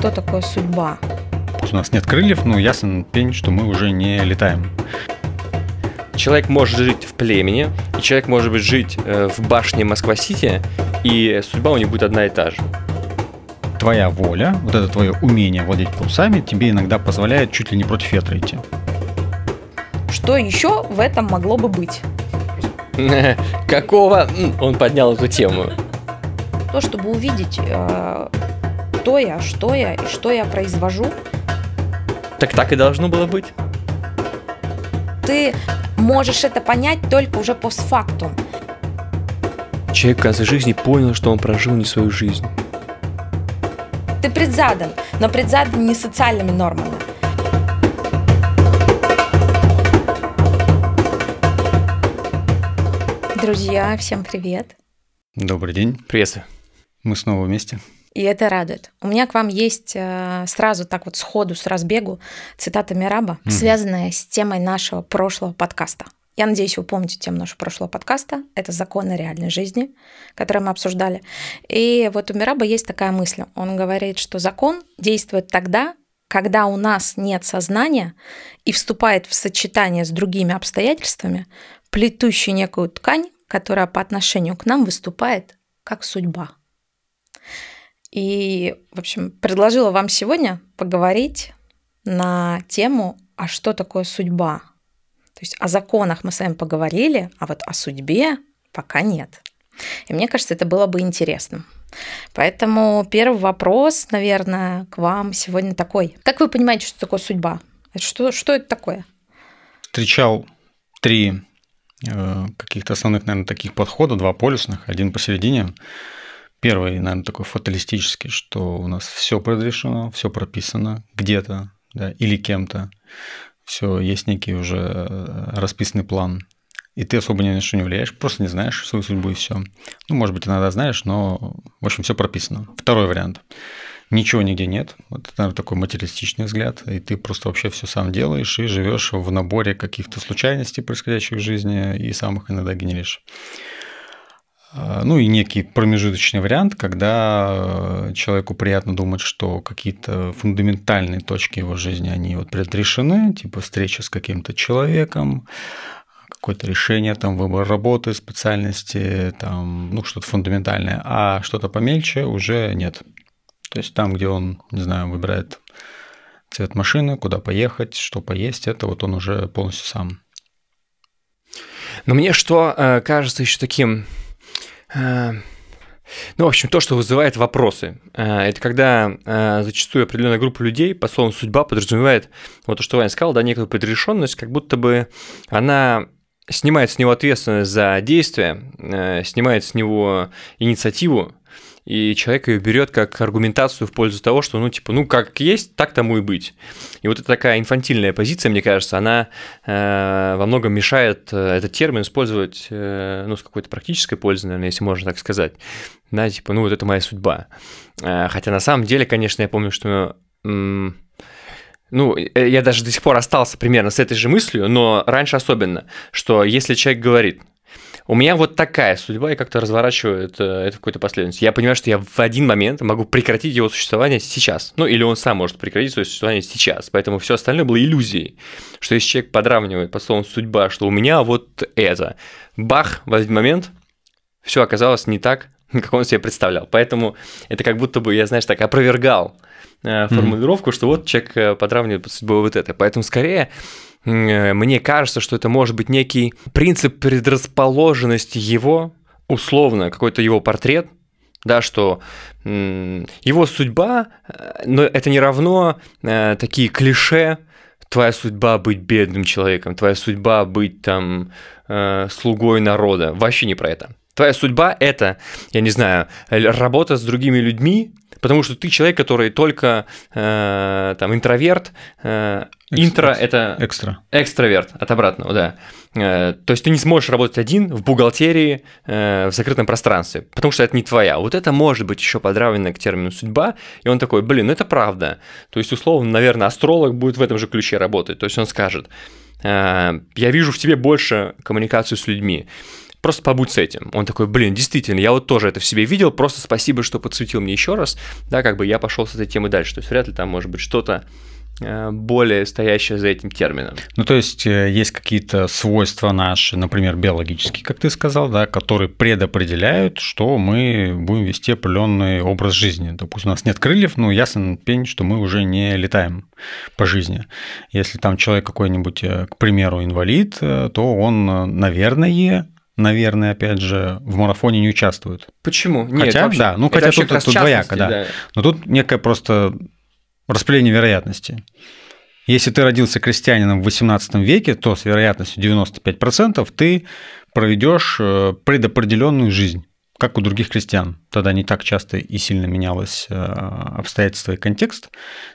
что такое судьба? У нас нет крыльев, но ясен пень, что мы уже не летаем. Человек может жить в племени, и человек может быть жить э, в башне Москва-Сити, и судьба у них будет одна и та же. Твоя воля, вот это твое умение владеть парусами, тебе иногда позволяет чуть ли не против ветра идти. Что еще в этом могло бы быть? Какого? Он поднял эту тему. То, чтобы увидеть, э, кто я, что я и что я произвожу, Так так и должно было быть. ты можешь это понять только уже постфактум. Человек в конце жизни понял, что он прожил не свою жизнь. Ты предзадан, но предзадан не социальными нормами. Друзья, всем привет. Добрый день, Приветствую. мы снова вместе. И это радует. У меня к вам есть э, сразу так вот сходу, с разбегу цитата Мираба, Мгм. связанная с темой нашего прошлого подкаста. Я надеюсь, вы помните тему нашего прошлого подкаста. Это законы реальной жизни, которые мы обсуждали. И вот у Мираба есть такая мысль. Он говорит, что закон действует тогда, когда у нас нет сознания и вступает в сочетание с другими обстоятельствами, плетущий некую ткань, которая по отношению к нам выступает как судьба. И, в общем, предложила вам сегодня поговорить на тему, а что такое судьба. То есть о законах мы с вами поговорили, а вот о судьбе пока нет. И мне кажется, это было бы интересно. Поэтому первый вопрос, наверное, к вам сегодня такой. Как вы понимаете, что такое судьба? Что, что это такое? Встречал три э, каких-то основных, наверное, таких подхода, два полюсных, один посередине. Первый, наверное, такой фаталистический, что у нас все предрешено, все прописано где-то да, или кем-то. Все, есть некий уже э, расписанный план. И ты особо ни на что не влияешь, просто не знаешь свою судьбу и все. Ну, может быть, иногда знаешь, но, в общем, все прописано. Второй вариант. Ничего нигде нет. Вот это, наверное, такой материалистичный взгляд. И ты просто вообще все сам делаешь и живешь в наборе каких-то случайностей, происходящих в жизни, и сам их иногда генеришь. А, Ну и некий промежуточный вариант, когда э, человеку приятно думать, что какие-то фундаментальные точки его жизни, они вот предрешены, типа встреча с каким-то человеком, какое-то решение, там выбор работы, специальности, там, ну, что-то фундаментальное, а что-то помельче уже нет. То есть там, где он, не знаю, выбирает цвет машины, куда поехать, что поесть, это вот он уже полностью сам. Но мне что э, кажется еще таким... э, ну, в общем, то, что вызывает вопросы. Э, это когда э, зачастую определенная группа людей, по словам судьба, подразумевает, вот то, что Ваня сказал, да, некую предрешенность, как будто бы она снимает с него ответственность за действие, э, снимает с него инициативу, и человек ее берет как аргументацию в пользу того, что, ну, типа, ну, как есть, так тому и быть. И вот это такая инфантильная позиция, мне кажется, она э, во многом мешает э, этот термин использовать, э, ну, с какой-то практической пользой, наверное, если можно так сказать. Да, типа, ну, вот это моя судьба. Э, хотя на самом деле, конечно, я помню, что... ну, э, я даже до сих пор остался примерно с этой же мыслью, но раньше особенно, что если человек говорит, у меня вот такая судьба, и как-то разворачивает э, это в какой-то последовательности. Я понимаю, что я в один момент могу прекратить его существование сейчас. Ну, или он сам может прекратить свое существование сейчас. Поэтому все остальное было иллюзией. Что если человек подравнивает под словом судьба, что у меня вот это. Бах, в один момент все оказалось не так, как он себе представлял. Поэтому это как будто бы, я, знаешь, так опровергал э, формулировку, что вот человек э, подравнивает под судьбой вот это. Поэтому скорее мне кажется, что это может быть некий принцип предрасположенности его, условно, какой-то его портрет, да, что его судьба, э, но это не равно э, такие клише, твоя судьба быть бедным человеком, твоя судьба быть там э, слугой народа. Вообще не про это. Твоя судьба это, я не знаю, работа с другими людьми, потому что ты человек, который только э, там интроверт, э, интро это Экстра. экстраверт от обратного, да. Э, То есть ты не сможешь работать один в бухгалтерии э, в закрытом пространстве, потому что это не твоя. Вот это может быть еще подравнено к термину судьба, и он такой, блин, ну это правда. То есть, условно, наверное, астролог будет в этом же ключе работать. То есть он скажет, э, я вижу в тебе больше коммуникацию с людьми. Просто побудь с этим. Он такой, блин, действительно, я вот тоже это в себе видел, просто спасибо, что подсветил мне еще раз, да, как бы я пошел с этой темой дальше. То есть вряд ли там может быть что-то Э, более стоящее за этим термином. Ну, то есть э, есть какие-то свойства наши, например, биологические, как ты сказал, да, которые предопределяют, что мы будем вести определенный образ жизни. Допустим, у нас нет крыльев, ну, ясно пень, что мы уже не летаем по жизни. Если там человек какой-нибудь, э, к примеру, инвалид, то он, наверное, наверное, опять же, в марафоне не участвует. Почему? Нет, хотя, вообще, да, ну хотя тут, тут двояко, да. да. Но тут некая просто распределение вероятности. Если ты родился крестьянином в 18 веке, то с вероятностью 95% ты проведешь э, предопределенную жизнь, как у других крестьян. Тогда не так часто и сильно менялось э, обстоятельства и контекст.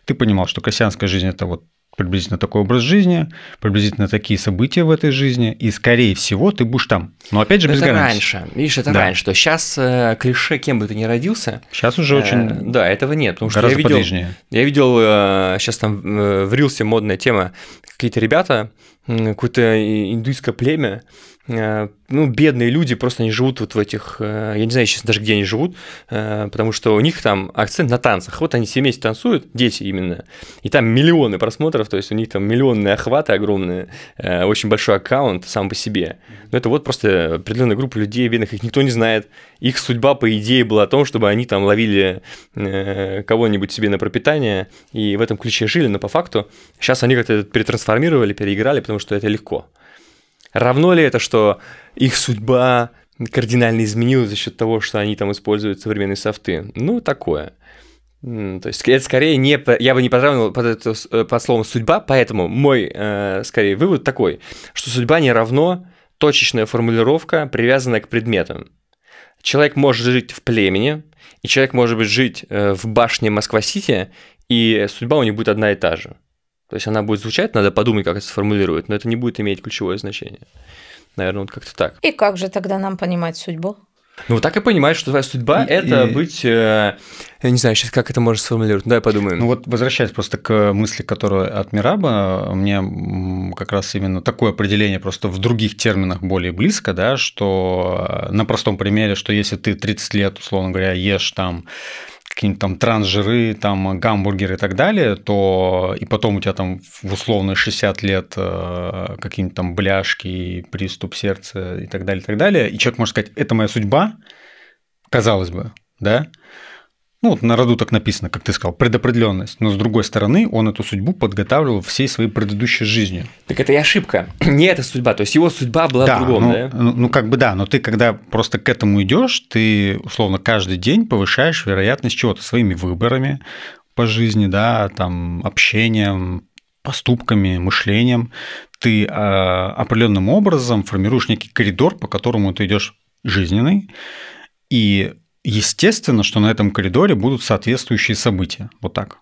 Ты понимал, что крестьянская жизнь – это вот приблизительно такой образ жизни, приблизительно такие события в этой жизни, и, скорее всего, ты будешь там. Но опять же, без это гарантии. раньше. Видишь, это да. раньше. То сейчас э, клише, кем бы ты ни родился. Сейчас уже э, очень. Да, этого нет. Потому что я видел, подвижнее. я видел, э, сейчас там э, в Рилсе модная тема, какие-то ребята, какое-то индуйское племя, Э, ну, бедные люди, просто они живут вот в этих, э, я не знаю сейчас даже, где они живут, э, потому что у них там акцент на танцах. Вот они все вместе танцуют, дети именно, и там миллионы просмотров, то есть у них там миллионные охваты огромные, очень большой аккаунт сам по себе. Но это вот просто определенная группа людей, бедных, их никто не знает. Их судьба, по идее, была о том, чтобы они там ловили кого-нибудь себе на пропитание и в этом ключе жили, но по факту сейчас они как-то перетрансформировали, переиграли, потому что это легко. Равно ли это, что их судьба кардинально изменилась за счет того, что они там используют современные софты? Ну, такое. То есть это скорее не... Я бы не подравнивал под, это, э, под словом «судьба», поэтому мой, э, скорее, вывод такой, что судьба не равно точечная формулировка, привязанная к предметам. Человек может жить в племени, и человек может быть жить э, в башне Москва-Сити, и судьба у них будет одна и та же. То есть она будет звучать, надо подумать, как это сформулировать, но это не будет иметь ключевое значение. Наверное, вот как-то так. И как же тогда нам понимать судьбу? Ну, так и понимаешь, что твоя судьба и, это и... быть. Э, я не знаю, сейчас как это можно сформулировать. Давай подумаем. Ну вот возвращаясь просто к мысли, которая от Мираба, мне как раз именно такое определение просто в других терминах более близко, да, что на простом примере, что если ты 30 лет, условно говоря, ешь там какие-нибудь там трансжиры, там гамбургеры и так далее, то и потом у тебя там в условно 60 лет э, какие-нибудь там бляшки, приступ сердца и так далее, и так далее, и человек может сказать, это моя судьба, казалось бы, да, ну, вот на роду так написано, как ты сказал, предопределенность. Но с другой стороны, он эту судьбу подготавливал всей своей предыдущей жизнью. Так это и ошибка. Не эта судьба. То есть его судьба была да, в другом, ну, да? Ну, ну, как бы да, но ты когда просто к этому идешь, ты условно каждый день повышаешь вероятность чего-то своими выборами по жизни, да, там общением, поступками, мышлением. Ты э, определенным образом формируешь некий коридор, по которому ты идешь жизненный, и естественно, что на этом коридоре будут соответствующие события. Вот так.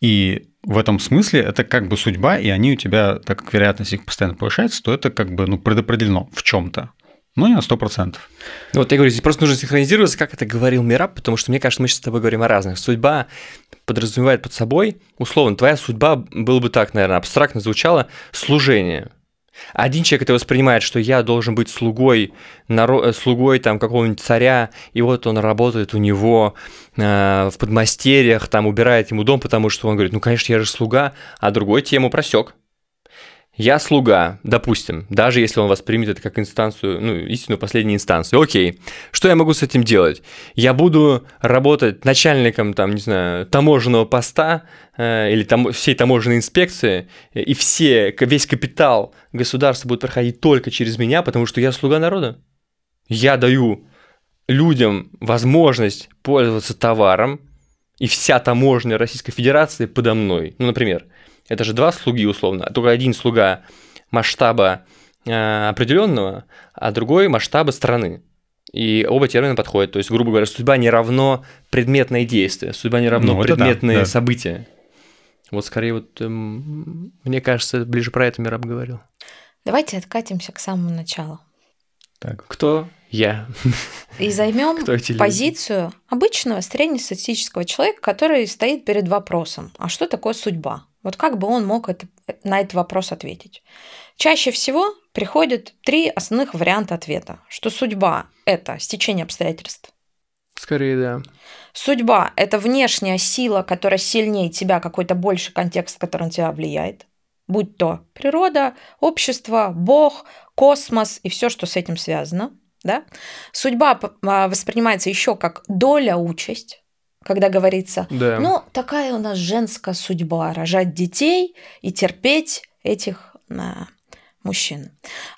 И в этом смысле это как бы судьба, и они у тебя, так как вероятность их постоянно повышается, то это как бы ну, предопределено в чем-то. Но не на 100%. Ну, вот я говорю, здесь просто нужно синхронизироваться, как это говорил Мираб, потому что мне кажется, мы сейчас с тобой говорим о разных. Судьба подразумевает под собой, условно, твоя судьба, было бы так, наверное, абстрактно звучало, служение. Один человек это воспринимает, что я должен быть слугой, наро... слугой там какого-нибудь царя, и вот он работает у него э, в подмастерьях, там убирает ему дом, потому что он говорит, ну, конечно, я же слуга, а другой тему просек. Я слуга, допустим, даже если он воспримет это как инстанцию, ну, истинную последнюю инстанцию. Окей, что я могу с этим делать? Я буду работать начальником, там, не знаю, таможенного поста э, или там, всей таможенной инспекции, и все, весь капитал государства будет проходить только через меня, потому что я слуга народа. Я даю людям возможность пользоваться товаром, и вся таможня Российской Федерации подо мной. Ну, например, это же два слуги условно, только один слуга масштаба э, определенного, а другой масштаба страны. И оба термина подходят. То есть, грубо говоря, судьба не равно предметное действие, судьба не равно ну, предметные да, да. события. Вот скорее вот, эм, мне кажется, ближе про это Мираб говорил. Давайте откатимся к самому началу. Так, кто я? И займем позицию обычного среднестатистического человека, который стоит перед вопросом, а что такое судьба? Вот как бы он мог это, на этот вопрос ответить? Чаще всего приходит три основных варианта ответа, что судьба – это стечение обстоятельств. Скорее, да. Судьба – это внешняя сила, которая сильнее тебя, какой-то больший контекст, который на тебя влияет. Будь то природа, общество, Бог, космос и все, что с этим связано. Да? Судьба а, воспринимается еще как доля, участь, когда говорится, Да. ну, такая у нас женская судьба, рожать детей и терпеть этих а, мужчин.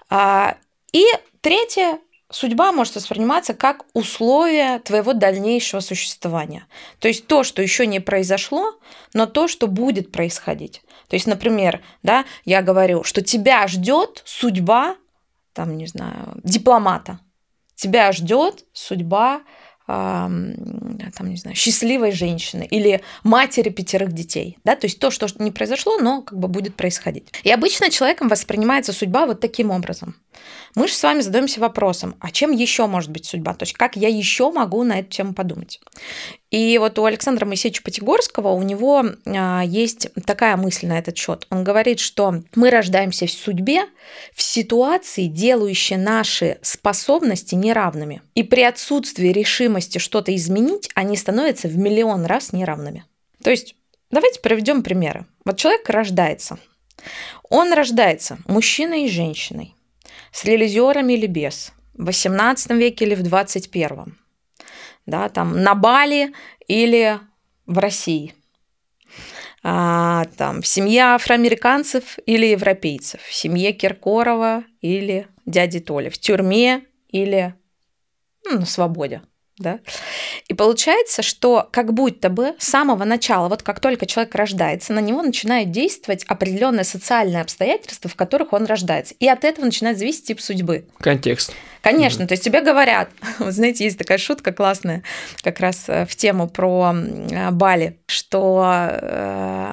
А, и третье, судьба может восприниматься как условие твоего дальнейшего существования. То есть то, что еще не произошло, но то, что будет происходить. То есть, например, да, я говорю, что тебя ждет судьба, там, не знаю, дипломата. Тебя ждет судьба там, не знаю, счастливой женщины или матери пятерых детей. Да? То есть то, что не произошло, но как бы будет происходить. И обычно человеком воспринимается судьба вот таким образом. Мы же с вами задаемся вопросом, а чем еще может быть судьба? То есть как я еще могу на эту тему подумать? И вот у Александра Моисеевича Потигорского у него а, есть такая мысль на этот счет. Он говорит, что мы рождаемся в судьбе, в ситуации, делающей наши способности неравными. И при отсутствии решимости что-то изменить, они становятся в миллион раз неравными. То есть давайте приведем примеры. Вот человек рождается. Он рождается мужчиной и женщиной, с релизерами или без, в 18 веке или в 21 да, там на Бали или в России. А, там, в семье афроамериканцев или европейцев, в семье Киркорова или дяди Толи, в тюрьме или ну, на свободе. Да? И получается, что как будто бы с самого начала, вот как только человек рождается, на него начинает действовать определенные социальные обстоятельства, в которых он рождается. И от этого начинает зависеть тип судьбы. Контекст. Конечно, то есть тебе говорят, знаете, есть такая шутка классная, как раз э, в тему про э, Бали, что э,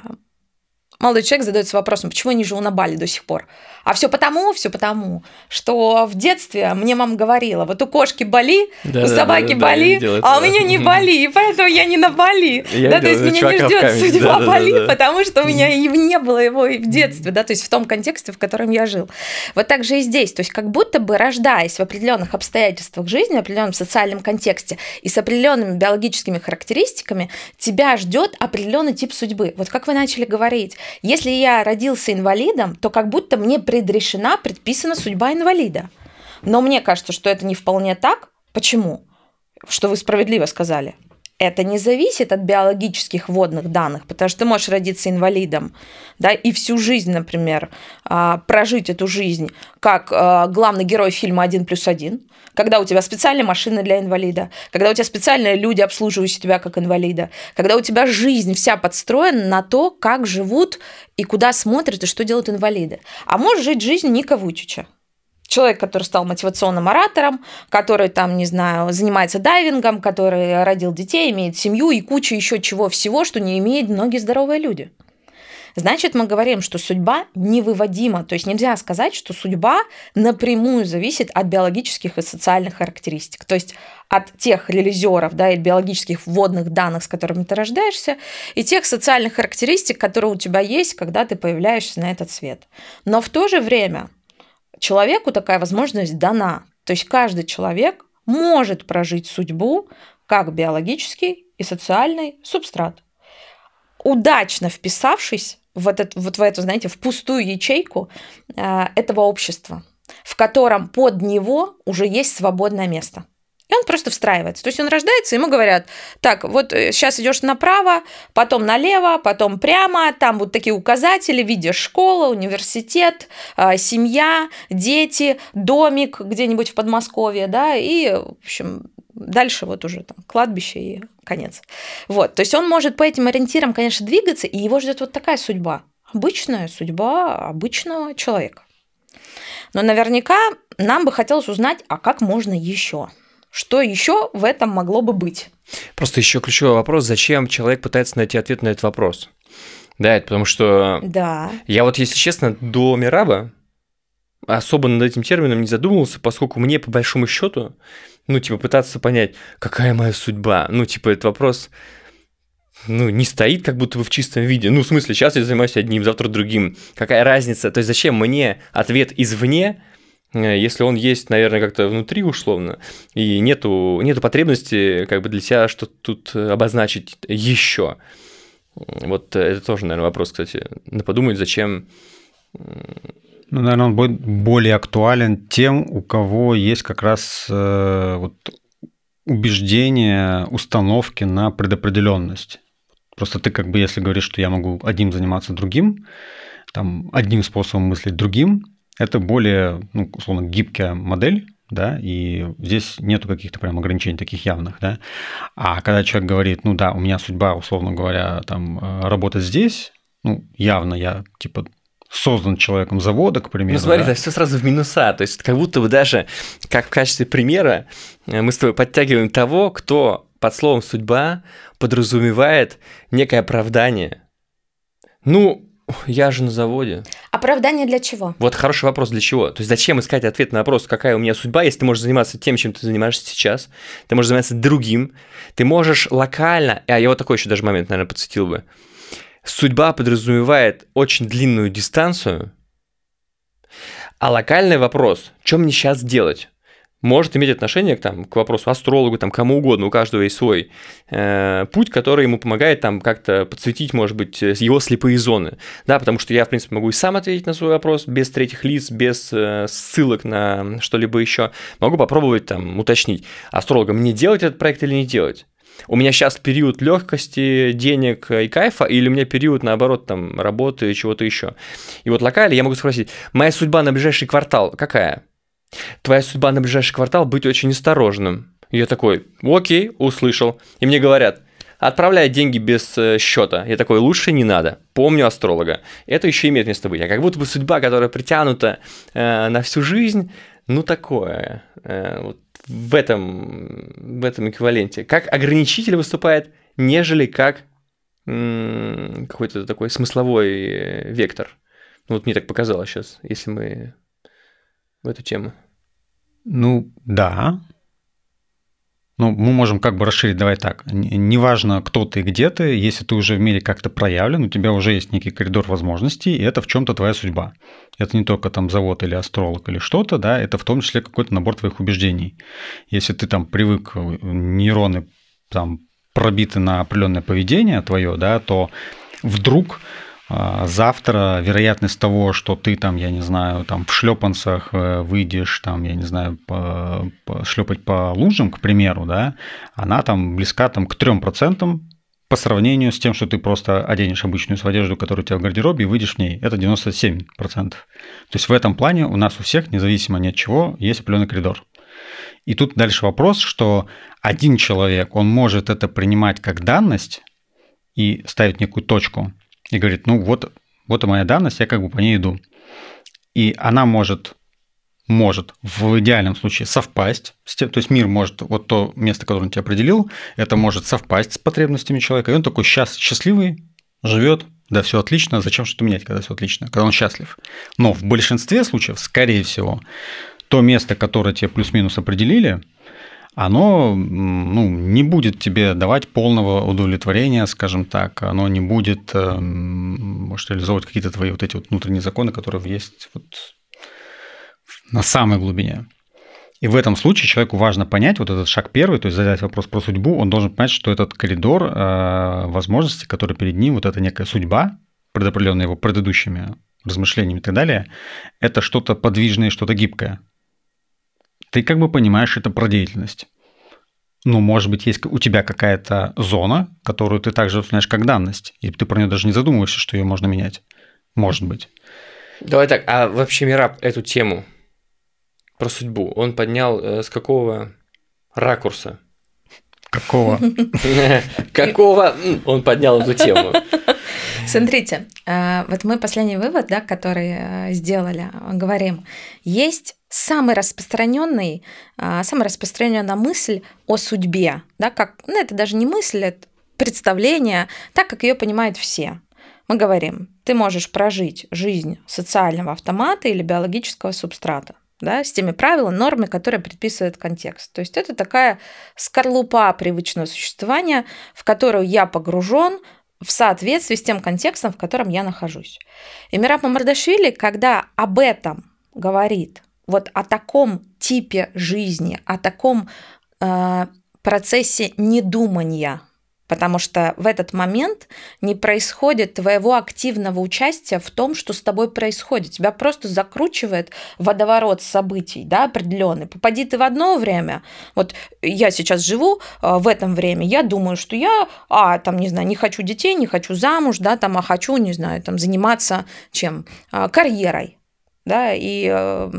молодой человек задается вопросом, почему я не живу на Бали до сих пор? А все потому, все потому, что в детстве мне мама говорила, вот у кошки Бали, Да, у да, собаки да, да, Бали, это, а у да. меня не. Бали, и поэтому я не на Бали. Я да, то есть меня не ждет судьба да, да, Бали, да, да. потому что у меня и не было его и в детстве, да, то есть в том контексте, в котором я жил. Вот так же и здесь, то есть как будто бы рождаясь в определенных обстоятельствах жизни, в определенном социальном контексте и с определенными биологическими характеристиками, тебя ждет определенный тип судьбы. Вот как вы начали говорить, если я родился инвалидом, то как будто мне предрешена, предписана судьба инвалида. Но мне кажется, что это не вполне так. Почему? Что вы справедливо сказали. Это не зависит от биологических водных данных, потому что ты можешь родиться инвалидом, да, и всю жизнь, например, а, прожить эту жизнь как а, главный герой фильма «Один плюс один», когда у тебя специальная машина для инвалида, когда у тебя специальные люди, обслуживающие тебя как инвалида, когда у тебя жизнь вся подстроена на то, как живут и куда смотрят и что делают инвалиды. А можешь жить жизнь Ника Вучича, человек, который стал мотивационным оратором, который там, не знаю, занимается дайвингом, который родил детей, имеет семью и кучу еще чего всего, что не имеют многие здоровые люди. Значит, мы говорим, что судьба невыводима. То есть нельзя сказать, что судьба напрямую зависит от биологических и социальных характеристик. То есть от тех релизеров, да, и биологических вводных данных, с которыми ты рождаешься, и тех социальных характеристик, которые у тебя есть, когда ты появляешься на этот свет. Но в то же время человеку такая возможность дана. То есть каждый человек может прожить судьбу как биологический и социальный субстрат. Удачно вписавшись в, этот, вот в эту, знаете, в пустую ячейку э, этого общества, в котором под него уже есть свободное место. И он просто встраивается. То есть он рождается, ему говорят, так, вот сейчас идешь направо, потом налево, потом прямо, там вот такие указатели, видишь школа, университет, э, семья, дети, домик где-нибудь в Подмосковье, да, и, в общем, дальше вот уже там кладбище и конец. Вот, то есть он может по этим ориентирам, конечно, двигаться, и его ждет вот такая судьба. Обычная судьба обычного человека. Но наверняка нам бы хотелось узнать, а как можно еще? Что еще в этом могло бы быть? Просто еще ключевой вопрос, зачем человек пытается найти ответ на этот вопрос? Да, это потому что Да. я вот, если честно, до Мираба особо над этим термином не задумывался, поскольку мне, по большому счету, ну, типа, пытаться понять, какая моя судьба. Ну, типа, этот вопрос, ну, не стоит как будто бы в чистом виде. Ну, в смысле, сейчас я занимаюсь одним, завтра другим. Какая разница? То есть, зачем мне ответ извне, если он есть, наверное, как-то внутри условно, и нету, нету потребности как бы для себя что-то тут обозначить еще. Вот это тоже, наверное, вопрос, кстати, надо подумать, зачем ну, наверное, он будет более актуален тем, у кого есть как раз э, вот, убеждения, установки на предопределенность. Просто ты как бы, если говоришь, что я могу одним заниматься другим, там, одним способом мыслить другим, это более, ну, условно, гибкая модель, да, и здесь нету каких-то прям ограничений таких явных, да. А когда человек говорит, ну да, у меня судьба, условно говоря, там, э, работать здесь, ну, явно я, типа, создан человеком завода, к примеру. Ну смотри, да? это все сразу в минуса. То есть как будто бы даже, как в качестве примера, э, мы с тобой подтягиваем того, кто под словом «судьба» подразумевает некое оправдание. Ну, я же на заводе. Оправдание для чего? Вот хороший вопрос, для чего? То есть зачем искать ответ на вопрос, какая у меня судьба, если ты можешь заниматься тем, чем ты занимаешься сейчас, ты можешь заниматься другим, ты можешь локально, а я вот такой еще даже момент, наверное, подсветил бы, судьба подразумевает очень длинную дистанцию, а локальный вопрос, что мне сейчас делать, может иметь отношение к, там, к вопросу астрологу, там, кому угодно, у каждого есть свой э, путь, который ему помогает там как-то подсветить, может быть, его слепые зоны, да, потому что я, в принципе, могу и сам ответить на свой вопрос без третьих лиц, без э, ссылок на что-либо еще, могу попробовать там уточнить астролога, мне делать этот проект или не делать, у меня сейчас период легкости, денег и кайфа, или у меня период, наоборот, там, работы и чего-то еще. И вот локально я могу спросить, моя судьба на ближайший квартал какая? Твоя судьба на ближайший квартал быть очень осторожным. Я такой, окей, услышал. И мне говорят, отправляй деньги без э, счета. Я такой, лучше не надо. Помню астролога. Это еще имеет место быть. А как будто бы судьба, которая притянута э, на всю жизнь, ну такое. Э, вот в этом, в этом эквиваленте. Как ограничитель выступает, нежели как какой-то такой смысловой э, вектор. Ну, вот мне так показалось сейчас, если мы в эту тему. Ну, да, ну, мы можем как бы расширить, давай так. Неважно, кто ты и где ты, если ты уже в мире как-то проявлен, у тебя уже есть некий коридор возможностей, и это в чем-то твоя судьба. Это не только там завод или астролог или что-то, да, это в том числе какой-то набор твоих убеждений. Если ты там привык, э, нейроны там пробиты на определенное поведение твое, да, то вдруг завтра вероятность того, что ты там, я не знаю, там в шлепанцах э, выйдешь, там, я не знаю, по, по, шлепать по лужам, к примеру, да, она там близка там, к 3% по сравнению с тем, что ты просто оденешь обычную свою одежду, которая у тебя в гардеробе, и выйдешь в ней. Это 97%. То есть в этом плане у нас у всех, независимо ни от чего, есть определенный коридор. И тут дальше вопрос, что один человек, он может это принимать как данность и ставить некую точку – и говорит, ну вот, вот и моя данность, я как бы по ней иду. И она может, может в идеальном случае совпасть, с тем, то есть мир может, вот то место, которое он тебе определил, это может совпасть с потребностями человека, и он такой счаст, счастливый, живет, да, все отлично, зачем что-то менять, когда все отлично, когда он счастлив. Но в большинстве случаев, скорее всего, то место, которое тебе плюс-минус определили, оно ну, не будет тебе давать полного удовлетворения, скажем так, оно не будет, эм, может, реализовывать какие-то твои вот эти вот внутренние законы, которые есть вот на самой глубине. И в этом случае человеку важно понять вот этот шаг первый, то есть задать вопрос про судьбу, он должен понять, что этот коридор э, возможностей, который перед ним, вот эта некая судьба, предопределенная его предыдущими размышлениями и так далее, это что-то подвижное, что-то гибкое ты как бы понимаешь это про деятельность. Ну, может быть, есть у тебя какая-то зона, которую ты также знаешь как данность, и ты про нее даже не задумываешься, что ее можно менять. Может быть. Давай так, а вообще Мираб эту тему про судьбу, он поднял э, с какого ракурса? Какого? Какого он поднял эту тему? Смотрите, э, вот мы последний вывод, да, который э, сделали, говорим, есть самый распространенный, э, самая распространенная мысль о судьбе, да, как, ну это даже не мысль, это представление, так как ее понимают все. Мы говорим, ты можешь прожить жизнь социального автомата или биологического субстрата да, с теми правилами, нормами, которые предписывает контекст. То есть это такая скорлупа привычного существования, в которую я погружен в соответствии с тем контекстом, в котором я нахожусь. И Мираб Мамардашвили, когда об этом говорит вот о таком типе жизни, о таком э, процессе недумания, потому что в этот момент не происходит твоего активного участия в том, что с тобой происходит. Тебя просто закручивает водоворот событий, да, определенный. Попади ты в одно время, вот я сейчас живу э, в этом время, я думаю, что я, а, там, не знаю, не хочу детей, не хочу замуж, да, там, а хочу, не знаю, там, заниматься чем? Э, карьерой да, и э,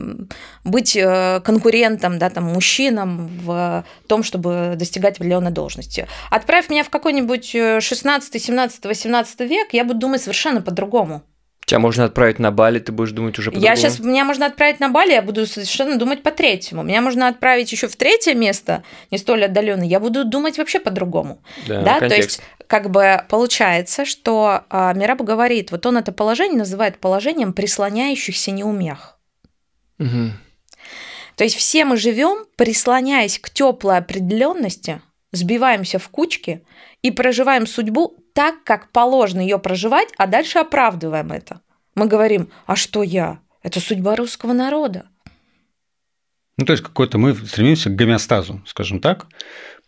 быть конкурентом, да, там, мужчинам в том, чтобы достигать определенной должности. Отправь меня в какой-нибудь 16, 17, 18 век, я буду думать совершенно по-другому. Тебя можно отправить на Бали, ты будешь думать уже по-другому. Я сейчас, меня можно отправить на Бали, я буду совершенно думать по третьему. Меня можно отправить еще в третье место, не столь отдаленное, я буду думать вообще по-другому. Да, да? контекст. то есть как бы получается, что а, Мираб говорит, вот он это положение называет положением прислоняющихся неумех. Угу. То есть все мы живем, прислоняясь к теплой определенности, сбиваемся в кучки и проживаем судьбу так, как положено ее проживать, а дальше оправдываем это. Мы говорим, а что я? Это судьба русского народа. Ну, то есть какой-то мы стремимся к гомеостазу, скажем так,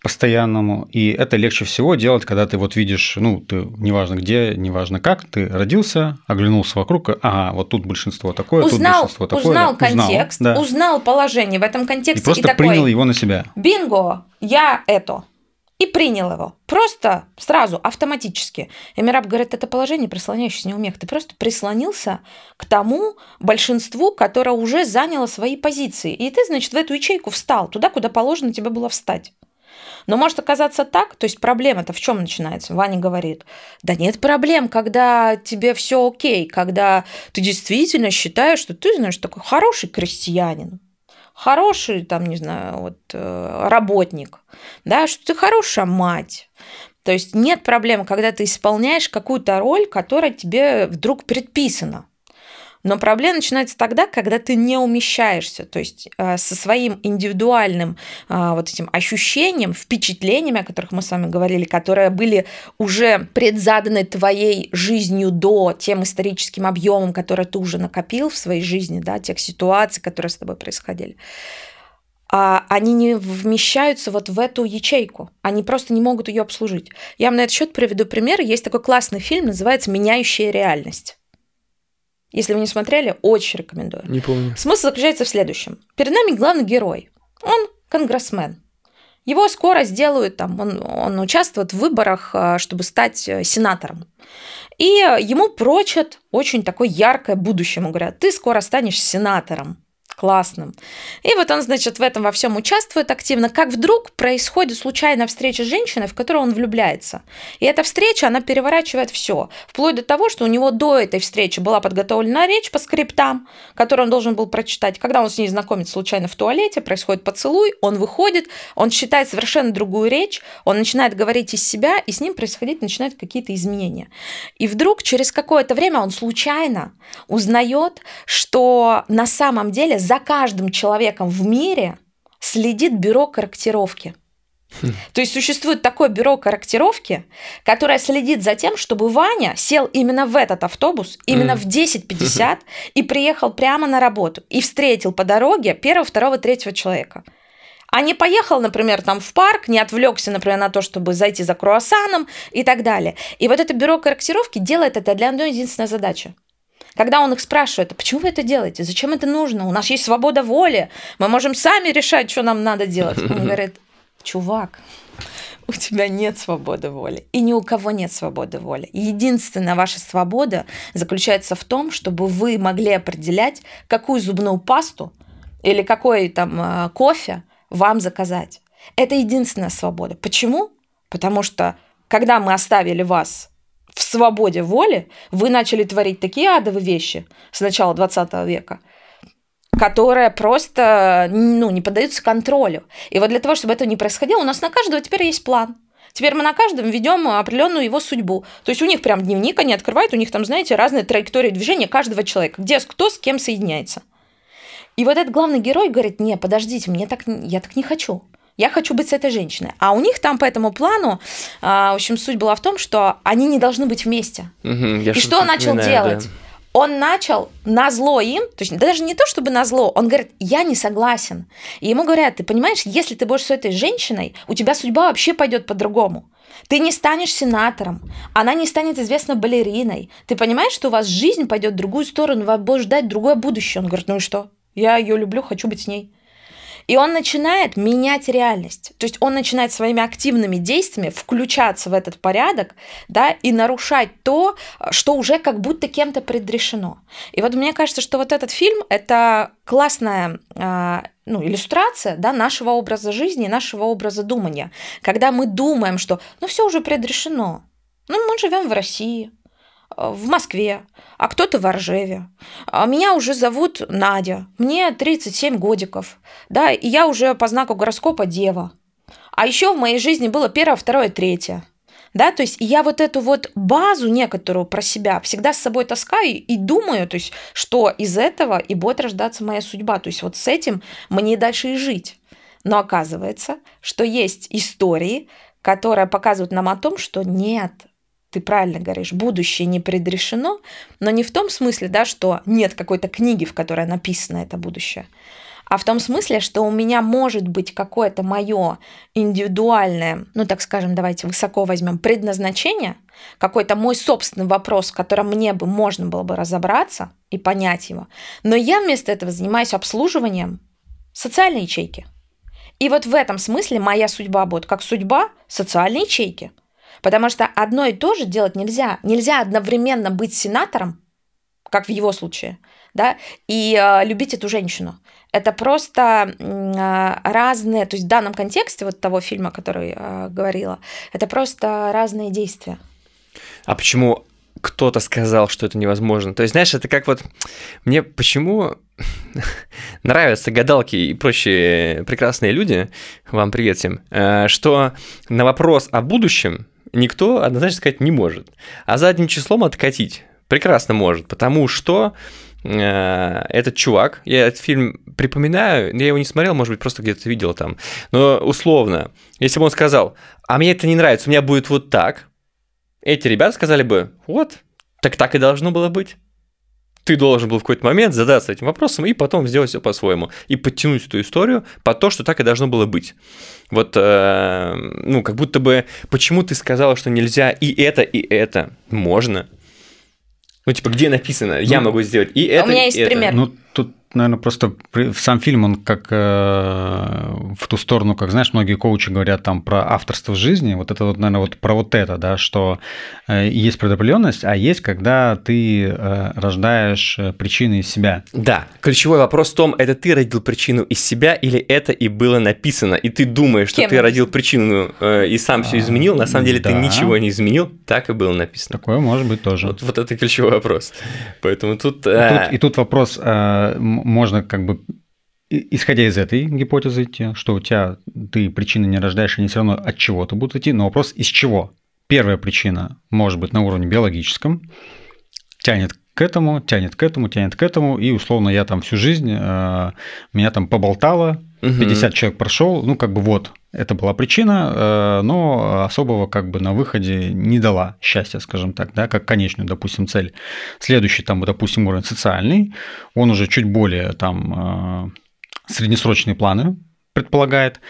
постоянному, и это легче всего делать, когда ты вот видишь, ну, ты неважно где, неважно как, ты родился, оглянулся вокруг, ага, вот тут большинство такое, узнал, тут большинство такое. Узнал да, контекст, узнал, да. узнал положение в этом контексте и просто и такой, принял его на себя. Бинго, я это. И принял его. Просто, сразу, автоматически. И Мираб говорит, это положение прислоняющееся неумех. Ты просто прислонился к тому большинству, которое уже заняло свои позиции. И ты, значит, в эту ячейку встал, туда, куда положено тебе было встать. Но может оказаться так, то есть проблема-то в чем начинается? Ваня говорит, да нет проблем, когда тебе все окей, когда ты действительно считаешь, что ты, знаешь, такой хороший крестьянин, хороший, там, не знаю, вот, э, работник, да, что ты хорошая мать. То есть нет проблем, когда ты исполняешь какую-то роль, которая тебе вдруг предписана. Но проблема начинается тогда, когда ты не умещаешься, то есть э, со своим индивидуальным э, вот этим ощущением, впечатлениями, о которых мы с вами говорили, которые были уже предзаданы твоей жизнью до тем историческим объемом, который ты уже накопил в своей жизни, да, тех ситуаций, которые с тобой происходили а они не вмещаются вот в эту ячейку. Они просто не могут ее обслужить. Я вам на этот счет приведу пример. Есть такой классный фильм, называется «Меняющая реальность». Если вы не смотрели, очень рекомендую. Не помню. Смысл заключается в следующем. Перед нами главный герой. Он конгрессмен. Его скоро сделают, там, он, он участвует в выборах, а, чтобы стать э, сенатором. И ему прочат очень такое яркое будущее. Ему говорят, ты скоро станешь сенатором классным. И вот он, значит, в этом во всем участвует активно. Как вдруг происходит случайная встреча с женщиной, в которую он влюбляется. И эта встреча, она переворачивает все. Вплоть до того, что у него до этой встречи была подготовлена речь по скриптам, которую он должен был прочитать. Когда он с ней знакомится случайно в туалете, происходит поцелуй, он выходит, он считает совершенно другую речь, он начинает говорить из себя, и с ним происходить начинают какие-то изменения. И вдруг через какое-то время он случайно узнает, что на самом деле за каждым человеком в мире следит бюро корректировки. То есть существует такое бюро корректировки, которое следит за тем, чтобы Ваня сел именно в этот автобус, именно в 10.50 и приехал прямо на работу и встретил по дороге первого, второго, третьего человека. А не поехал, например, там в парк, не отвлекся, например, на то, чтобы зайти за круассаном и так далее. И вот это бюро корректировки делает это для одной единственной задачи когда он их спрашивает, а почему вы это делаете? Зачем это нужно? У нас есть свобода воли. Мы можем сами решать, что нам надо делать. Он говорит, чувак, у тебя нет свободы воли. И ни у кого нет свободы воли. Единственная ваша свобода заключается в том, чтобы вы могли определять, какую зубную пасту или какой там э, кофе вам заказать. Это единственная свобода. Почему? Потому что когда мы оставили вас в свободе воли вы начали творить такие адовые вещи с начала 20 века, которые просто ну, не поддаются контролю. И вот для того, чтобы это не происходило, у нас на каждого теперь есть план. Теперь мы на каждом ведем определенную его судьбу. То есть у них прям дневник они открывают, у них там, знаете, разные траектории движения каждого человека, где кто с кем соединяется. И вот этот главный герой говорит, не, подождите, мне так, я так не хочу я хочу быть с этой женщиной. А у них там по этому плану, а, в общем, суть была в том, что они не должны быть вместе. Угу, я И что он начал делать? Да. он начал на зло им, то есть даже не то чтобы на зло, он говорит, я не согласен. И ему говорят, ты понимаешь, если ты будешь с этой женщиной, у тебя судьба вообще пойдет по-другому. Ты не станешь сенатором, она не станет известной балериной. Ты понимаешь, что у вас жизнь пойдет в другую сторону, вас будет ждать другое будущее. Он говорит, ну и что? Я ее люблю, хочу быть с ней. И он начинает менять реальность. То есть он начинает своими активными действиями включаться в этот порядок да, и нарушать то, что уже как будто кем-то предрешено. И вот мне кажется, что вот этот фильм – это классная а, ну, иллюстрация да, нашего образа жизни, нашего образа думания. Когда мы думаем, что ну все уже предрешено, ну мы живем в России, в Москве, а кто-то в Оржеве. А меня уже зовут Надя, мне 37 годиков, да, и я уже по знаку гороскопа дева. А еще в моей жизни было первое, второе, третье. Да, то есть я вот эту вот базу некоторую про себя всегда с собой таскаю и думаю, то есть, что из этого и будет рождаться моя судьба. То есть вот с этим мне дальше и жить. Но оказывается, что есть истории, которые показывают нам о том, что нет, ты правильно говоришь, будущее не предрешено, но не в том смысле, да, что нет какой-то книги, в которой написано это будущее, а в том смысле, что у меня может быть какое-то мое индивидуальное, ну так скажем, давайте высоко возьмем, предназначение, какой-то мой собственный вопрос, в котором мне бы можно было бы разобраться и понять его, но я вместо этого занимаюсь обслуживанием социальной ячейки. И вот в этом смысле моя судьба будет как судьба социальной ячейки – Потому что одно и то же делать нельзя. Нельзя одновременно быть сенатором, как в его случае, да, и э, любить эту женщину. Это просто э, разные, то есть в данном контексте вот того фильма, который э, говорила, это просто разные действия. А почему кто-то сказал, что это невозможно? То есть, знаешь, это как вот мне почему нравятся гадалки и прочие прекрасные люди, вам привет всем, э, что на вопрос о будущем никто однозначно сказать не может. А задним числом откатить прекрасно может, потому что э, этот чувак, я этот фильм припоминаю, я его не смотрел, может быть, просто где-то видел там, но условно, если бы он сказал, а мне это не нравится, у меня будет вот так, эти ребята сказали бы, вот, так так и должно было быть ты должен был в какой-то момент задаться этим вопросом и потом сделать все по-своему. И подтянуть эту историю по то, что так и должно было быть. Вот, э, ну, как будто бы, почему ты сказала, что нельзя и это, и это? Можно. Ну, типа, где написано, ну, я могу сделать и это, У меня есть и пример. Это. Ну, тут наверное, просто сам фильм, он как э, в ту сторону, как, знаешь, многие коучи говорят там про авторство в жизни, вот это вот, наверное, вот про вот это, да, что э, есть предопределенность, а есть, когда ты э, рождаешь э, причины из себя. Да, ключевой вопрос в том, это ты родил причину из себя или это и было написано, и ты думаешь, что Кем ты родил причину э, и сам все изменил, на самом деле да. ты ничего не изменил, так и было написано. Такое может быть тоже. Вот, вот это ключевой вопрос. Поэтому тут... Э... И, тут и тут вопрос... Э, можно как бы исходя из этой гипотезы идти, что у тебя ты причины не рождаешь, они все равно от чего-то будут идти, но вопрос из чего? Первая причина может быть на уровне биологическом, тянет к этому, тянет к этому, тянет к этому, и условно я там всю жизнь, э, меня там поболтало, 50 угу. человек прошел, ну как бы вот, это была причина, э, но особого как бы на выходе не дала счастья, скажем так, да, как конечную, допустим, цель. Следующий там, допустим, уровень социальный, он уже чуть более там э, среднесрочные планы предполагает.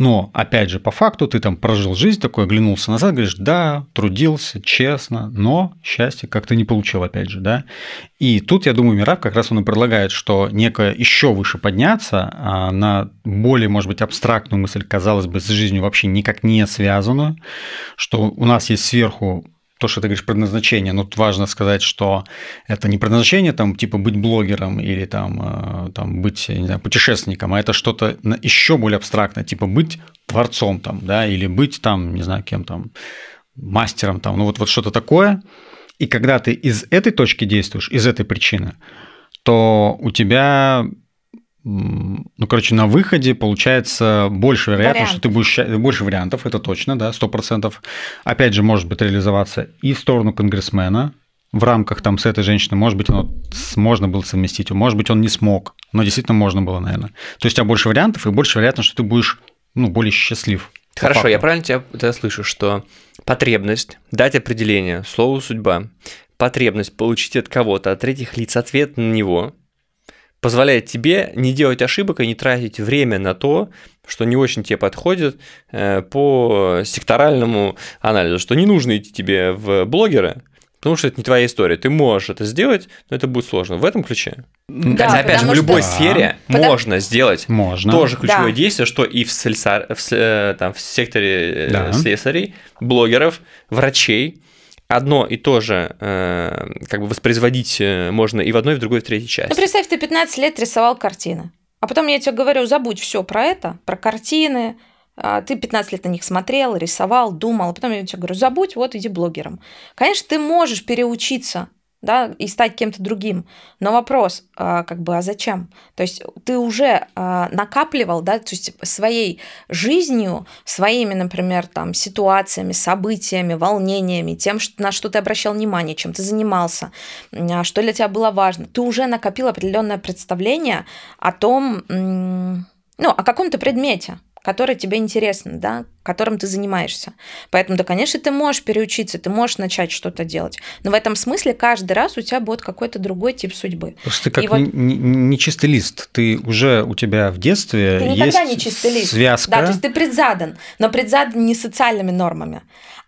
Но, опять же, по факту ты там прожил жизнь такой, оглянулся назад, говоришь, да, трудился, честно, но счастье как-то не получил, опять же, да. И тут, я думаю, Мирав как раз он и предлагает, что некое еще выше подняться а на более, может быть, абстрактную мысль, казалось бы, с жизнью вообще никак не связанную, что у нас есть сверху то, что ты говоришь, предназначение, но тут важно сказать, что это не предназначение, там, типа, быть блогером или там, э, там быть, не знаю, путешественником, а это что-то еще более абстрактное, типа быть творцом там, да, или быть там, не знаю, кем там, мастером там, ну вот, вот что-то такое. И когда ты из этой точки действуешь, из этой причины, то у тебя ну, короче, на выходе получается больше вероятность, что ты будешь больше вариантов, это точно, да, сто процентов. Опять же, может быть реализоваться и в сторону конгрессмена в рамках там с этой женщиной, может быть, оно можно было совместить, может быть, он не смог, но действительно можно было, наверное. То есть у тебя больше вариантов и больше вероятность, что ты будешь, ну, более счастлив. Хорошо, я правильно тебя, тебя слышу, что потребность дать определение слову судьба потребность получить от кого-то, от третьих лиц ответ на него, позволяет тебе не делать ошибок и не тратить время на то, что не очень тебе подходит э, по секторальному анализу, что не нужно идти тебе в блогеры, потому что это не твоя история. Ты можешь это сделать, но это будет сложно. В этом ключе. Да, Хотя, опять же, в любой что... сфере да. можно сделать можно. тоже ключевое да. действие, что и в, сельсар... в, э, там, в секторе э, да. слесарей, блогеров, врачей, одно и то же э, как бы воспроизводить э, можно и в одной, и в другой, и в третьей части. Ну, представь, ты 15 лет рисовал картины. А потом я тебе говорю, забудь все про это, про картины, а, ты 15 лет на них смотрел, рисовал, думал, а потом я тебе говорю, забудь, вот иди блогером. Конечно, ты можешь переучиться да, и стать кем-то другим. Но вопрос, а, как бы, а зачем? То есть ты уже а, накапливал, да, то есть своей жизнью, своими, например, там, ситуациями, событиями, волнениями, тем, на что ты обращал внимание, чем ты занимался, а, что для тебя было важно. Ты уже накопил определенное представление о том, ну, о каком-то предмете который тебе интересно, да, которым ты занимаешься. Поэтому, да, конечно, ты можешь переучиться, ты можешь начать что-то делать. Но в этом смысле каждый раз у тебя будет какой-то другой тип судьбы. Просто ты как вот... не чистый лист. Ты уже у тебя в детстве ты никогда есть не чистый лист. связка. Да, то есть ты предзадан, но предзадан не социальными нормами,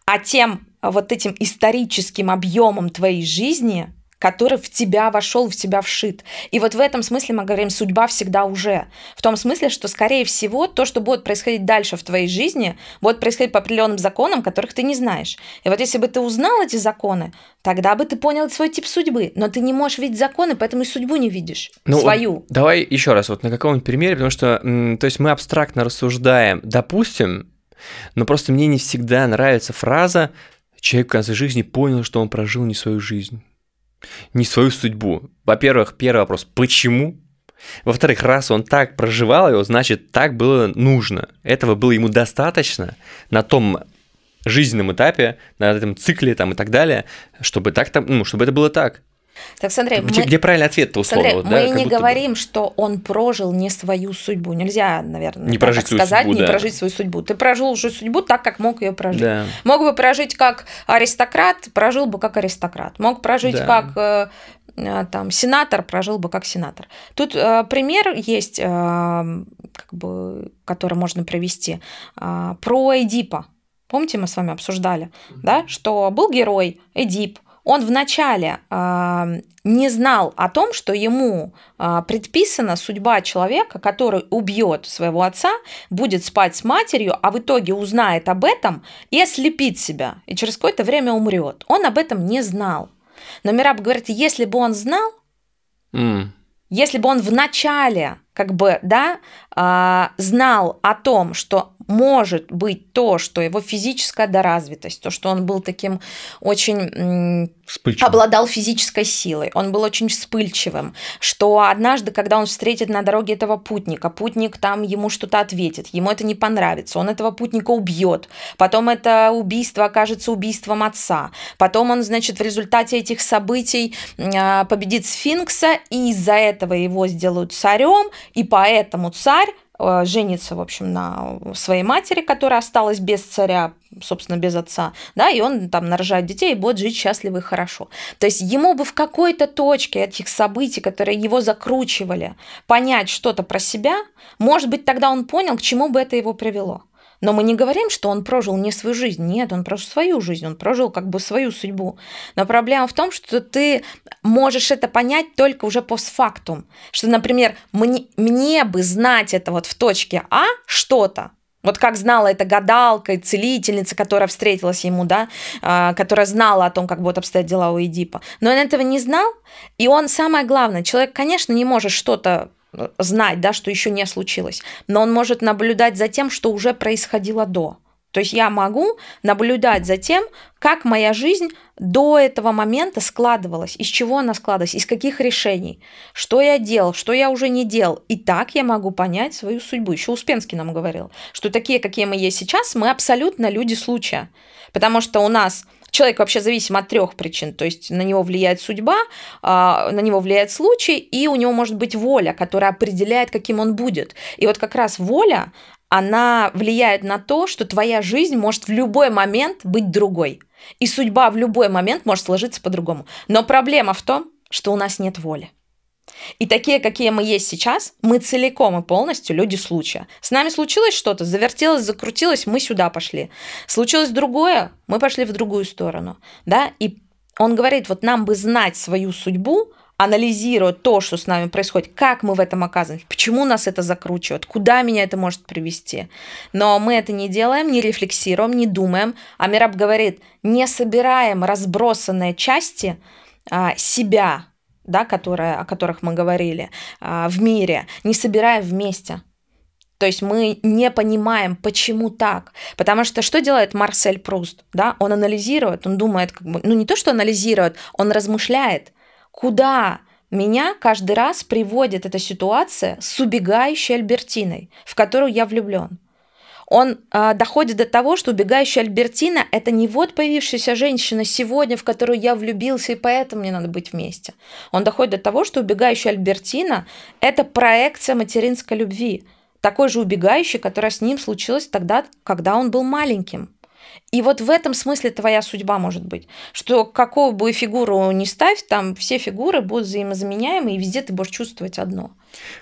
а тем вот этим историческим объемом твоей жизни, который в тебя вошел, в тебя вшит. И вот в этом смысле мы говорим, судьба всегда уже. В том смысле, что, скорее всего, то, что будет происходить дальше в твоей жизни, будет происходить по определенным законам, которых ты не знаешь. И вот если бы ты узнал эти законы, тогда бы ты понял свой тип судьбы. Но ты не можешь видеть законы, поэтому и судьбу не видишь. Ну, свою. Давай еще раз, вот на каком-нибудь примере, потому что, то есть мы абстрактно рассуждаем, допустим, но просто мне не всегда нравится фраза «человек в конце жизни понял, что он прожил не свою жизнь» не свою судьбу. Во-первых, первый вопрос, почему? Во-вторых, раз он так проживал его, значит, так было нужно. Этого было ему достаточно на том жизненном этапе, на этом цикле там и так далее, чтобы так там, ну, чтобы это было так. Так, смотри, где, мы... где правильный ответ-то условно? Смотри, да, мы не говорим, бы... что он прожил не свою судьбу. Нельзя, наверное, не прожить так сказать, судьбу, не да. прожить свою судьбу. Ты прожил уже судьбу так, как мог ее прожить. Да. Мог бы прожить как аристократ, прожил бы как аристократ. Мог прожить да. как э, э, там сенатор, прожил бы как сенатор. Тут э, пример есть, э, как бы, который можно привести э, про Эдипа. Помните, мы с вами обсуждали, mm-hmm. да, что был герой Эдип, он вначале э, не знал о том, что ему э, предписана судьба человека, который убьет своего отца, будет спать с матерью, а в итоге узнает об этом и ослепит себя, и через какое-то время умрет. Он об этом не знал. Но Мираб говорит, если бы он знал, mm. если бы он вначале как бы, да, э, знал о том, что может быть то, что его физическая доразвитость, то, что он был таким очень обладал физической силой, он был очень вспыльчивым, что однажды, когда он встретит на дороге этого путника, путник там ему что-то ответит, ему это не понравится, он этого путника убьет, потом это убийство окажется убийством отца, потом он, значит, в результате этих событий а, победит сфинкса, и из-за этого его сделают царем, и поэтому царь женится, в общем, на своей матери, которая осталась без царя, собственно, без отца, да, и он там нарожает детей и будет жить счастливо и хорошо. То есть ему бы в какой-то точке этих событий, которые его закручивали, понять что-то про себя, может быть, тогда он понял, к чему бы это его привело. Но мы не говорим, что он прожил не свою жизнь. Нет, он прожил свою жизнь, он прожил как бы свою судьбу. Но проблема в том, что ты можешь это понять только уже постфактум. Что, например, мне, мне бы знать это вот в точке А что-то, вот как знала эта гадалка и целительница, которая встретилась ему, да, а, которая знала о том, как будут обстоять дела у Эдипа. Но он этого не знал, и он, самое главное, человек, конечно, не может что-то знать, да, что еще не случилось, но он может наблюдать за тем, что уже происходило до. То есть я могу наблюдать за тем, как моя жизнь до этого момента складывалась, из чего она складывалась, из каких решений, что я делал, что я уже не делал. И так я могу понять свою судьбу. Еще Успенский нам говорил, что такие, какие мы есть сейчас, мы абсолютно люди случая. Потому что у нас Человек вообще зависим от трех причин. То есть на него влияет судьба, а, на него влияет случай, и у него может быть воля, которая определяет, каким он будет. И вот как раз воля, она влияет на то, что твоя жизнь может в любой момент быть другой. И судьба в любой момент может сложиться по-другому. Но проблема в том, что у нас нет воли. И такие, какие мы есть сейчас, мы целиком и полностью люди случая. С нами случилось что-то, завертелось, закрутилось, мы сюда пошли. Случилось другое, мы пошли в другую сторону. Да? И он говорит, вот нам бы знать свою судьбу, анализируя то, что с нами происходит, как мы в этом оказываемся, почему нас это закручивает, куда меня это может привести. Но мы это не делаем, не рефлексируем, не думаем. А Мираб говорит, не собираем разбросанные части а, себя, да, которые, о которых мы говорили, а, в мире, не собираем вместе. То есть мы не понимаем, почему так. Потому что что делает Марсель Пруст? Да? Он анализирует, он думает, как бы, ну не то, что анализирует, он размышляет, куда меня каждый раз приводит эта ситуация с убегающей Альбертиной, в которую я влюблен он а, доходит до того, что убегающая Альбертина – это не вот появившаяся женщина сегодня, в которую я влюбился, и поэтому мне надо быть вместе. Он доходит до того, что убегающая Альбертина – это проекция материнской любви, такой же убегающий, которая с ним случилась тогда, когда он был маленьким. И вот в этом смысле твоя судьба может быть, что какую бы фигуру ни ставь, там все фигуры будут взаимозаменяемы, и везде ты будешь чувствовать одно.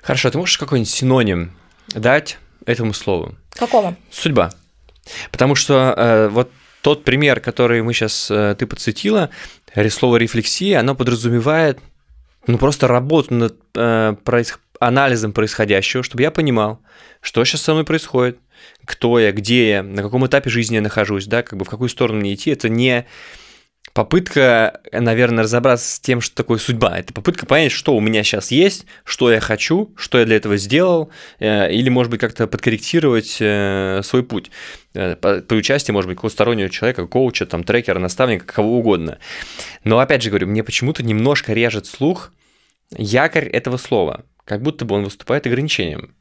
Хорошо, ты можешь какой-нибудь синоним дать этому слову? Какому? Судьба. Потому что э, вот тот пример, который мы сейчас э, ты подсветила, слово рефлексия, оно подразумевает ну просто работу над э, проис... анализом происходящего, чтобы я понимал, что сейчас со мной происходит, кто я, где я, на каком этапе жизни я нахожусь, да, как бы в какую сторону мне идти. Это не попытка, наверное, разобраться с тем, что такое судьба. Это попытка понять, что у меня сейчас есть, что я хочу, что я для этого сделал, э, или, может быть, как-то подкорректировать э, свой путь э, при участии, может быть, какого стороннего человека, коуча, там, трекера, наставника, кого угодно. Но, опять же говорю, мне почему-то немножко режет слух якорь этого слова, как будто бы он выступает ограничением.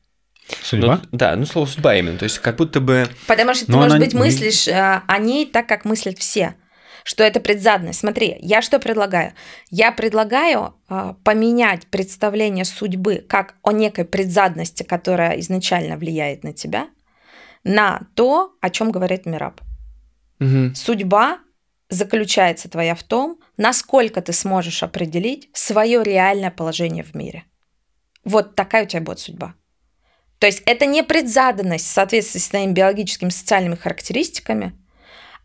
Судьба? Ну, да, ну слово судьба именно. То есть как будто бы... Потому что ты, Но может она... быть, мыслишь о ней так, как мыслят все что это предзадность. Смотри, я что предлагаю? Я предлагаю э, поменять представление судьбы как о некой предзадности, которая изначально влияет на тебя, на то, о чем говорит Мираб. Угу. Судьба заключается твоя в том, насколько ты сможешь определить свое реальное положение в мире. Вот такая у тебя будет судьба. То есть это не предзаданность в соответствии с твоими биологическими социальными характеристиками,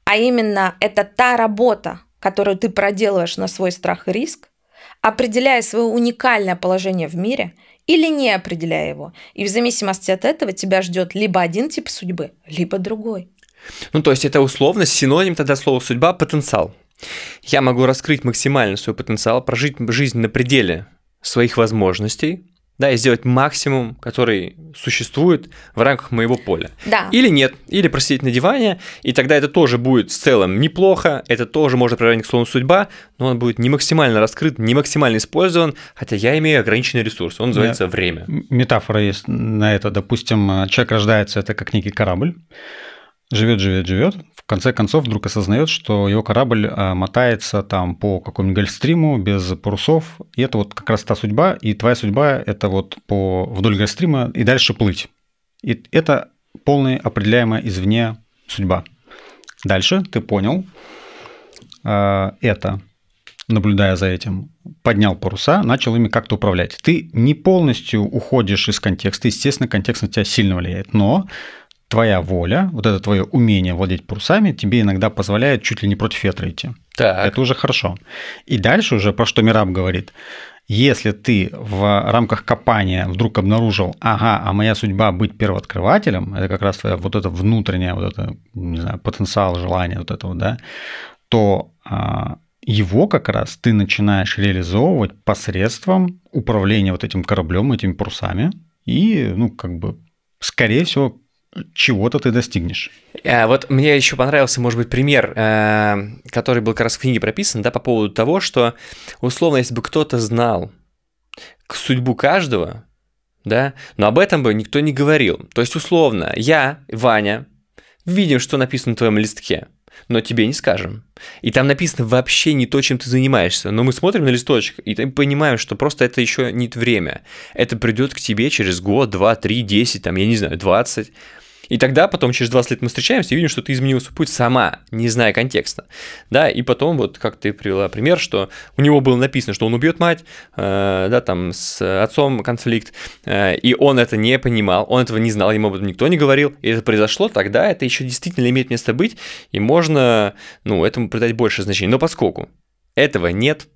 а именно это та работа, которую ты проделываешь на свой страх и риск, определяя свое уникальное положение в мире или не определяя его. И в зависимости от этого тебя ждет либо один тип судьбы, либо другой. Ну, то есть это условно синоним тогда слова судьба – потенциал. Я могу раскрыть максимально свой потенциал, прожить жизнь на пределе своих возможностей, да, и сделать максимум, который существует в рамках моего поля. Да. Или нет, или просидеть на диване, и тогда это тоже будет в целом неплохо, это тоже можно приравнять к слову судьба, но он будет не максимально раскрыт, не максимально использован, хотя я имею ограниченный ресурс, он называется да. время. Метафора есть на это, допустим, человек рождается, это как некий корабль, живет, живет, живет, в конце концов вдруг осознает, что его корабль а, мотается там по какому-нибудь гольфстриму без парусов, и это вот как раз та судьба, и твоя судьба – это вот по вдоль гольфстрима и дальше плыть. И это полная определяемая извне судьба. Дальше ты понял э, это, наблюдая за этим, поднял паруса, начал ими как-то управлять. Ты не полностью уходишь из контекста, естественно, контекст на тебя сильно влияет, но твоя воля, вот это твое умение владеть парусами тебе иногда позволяет чуть ли не против ветра идти. Так. Это уже хорошо. И дальше уже про что Мираб говорит. Если ты в рамках копания вдруг обнаружил, ага, а моя судьба быть первооткрывателем, это как раз твоя вот это внутреннее, вот это, не знаю, потенциал, желание вот этого, да, то а, его как раз ты начинаешь реализовывать посредством управления вот этим кораблем, этими парусами, и, ну, как бы, скорее всего, чего-то ты достигнешь. А, вот мне еще понравился, может быть, пример, э, который был как раз в книге прописан, да, по поводу того, что, условно, если бы кто-то знал судьбу каждого, да, но об этом бы никто не говорил. То есть, условно, я, Ваня, видим, что написано на твоем листке, но тебе не скажем. И там написано вообще не то, чем ты занимаешься. Но мы смотрим на листочек и понимаем, что просто это еще не время. Это придет к тебе через год, два, три, десять, там, я не знаю, двадцать. И тогда потом через 20 лет мы встречаемся и видим, что ты изменил свой путь сама, не зная контекста. Да, и потом вот как ты привела пример, что у него было написано, что он убьет мать, э, да, там с отцом конфликт, э, и он это не понимал, он этого не знал, ему об этом никто не говорил, и это произошло, тогда это еще действительно имеет место быть, и можно, ну, этому придать больше значения. Но поскольку этого нет,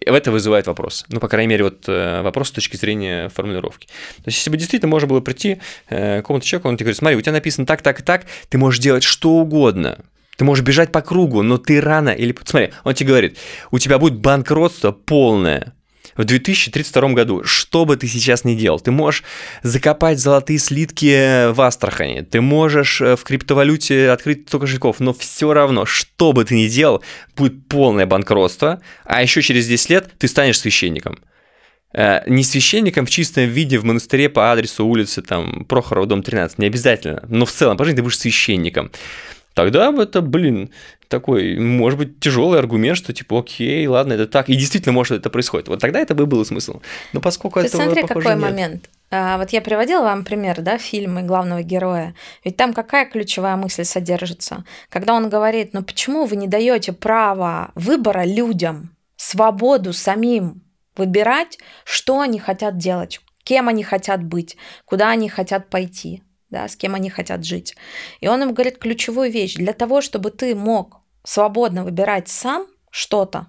это вызывает вопрос. Ну, по крайней мере, вот э, вопрос с точки зрения формулировки. То есть, если бы действительно можно было прийти э, к какому-то человеку, он тебе говорит, смотри, у тебя написано так, так и так, ты можешь делать что угодно. Ты можешь бежать по кругу, но ты рано или... Смотри, он тебе говорит, у тебя будет банкротство полное в 2032 году, что бы ты сейчас ни делал, ты можешь закопать золотые слитки в Астрахани, ты можешь э, в криптовалюте открыть столько кошельков, но все равно, что бы ты ни делал, будет полное банкротство, а еще через 10 лет ты станешь священником э, не священником в чистом виде в монастыре по адресу улицы там Прохорова, дом 13, не обязательно, но в целом по жизни ты будешь священником. Тогда это, блин, такой, может быть, тяжелый аргумент, что типа, окей, ладно, это так. И действительно, может, это происходит. Вот тогда это бы было смысл. Но поскольку это смотри, похоже, какой нет. момент. А, вот я приводила вам пример, да, фильмы главного героя. Ведь там какая ключевая мысль содержится? Когда он говорит, ну почему вы не даете право выбора людям, свободу самим выбирать, что они хотят делать, кем они хотят быть, куда они хотят пойти, да, с кем они хотят жить. И он им говорит ключевую вещь. Для того, чтобы ты мог свободно выбирать сам что-то,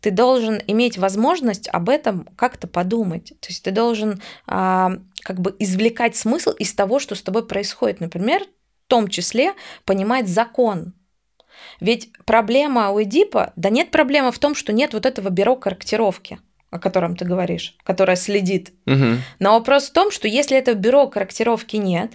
ты должен иметь возможность об этом как-то подумать. То есть ты должен а, как бы извлекать смысл из того, что с тобой происходит. Например, в том числе понимать закон. Ведь проблема у Эдипа, да нет проблемы в том, что нет вот этого бюро корректировки о котором ты говоришь, которое следит. Мгм. Но вопрос в том, что если этого бюро корректировки нет,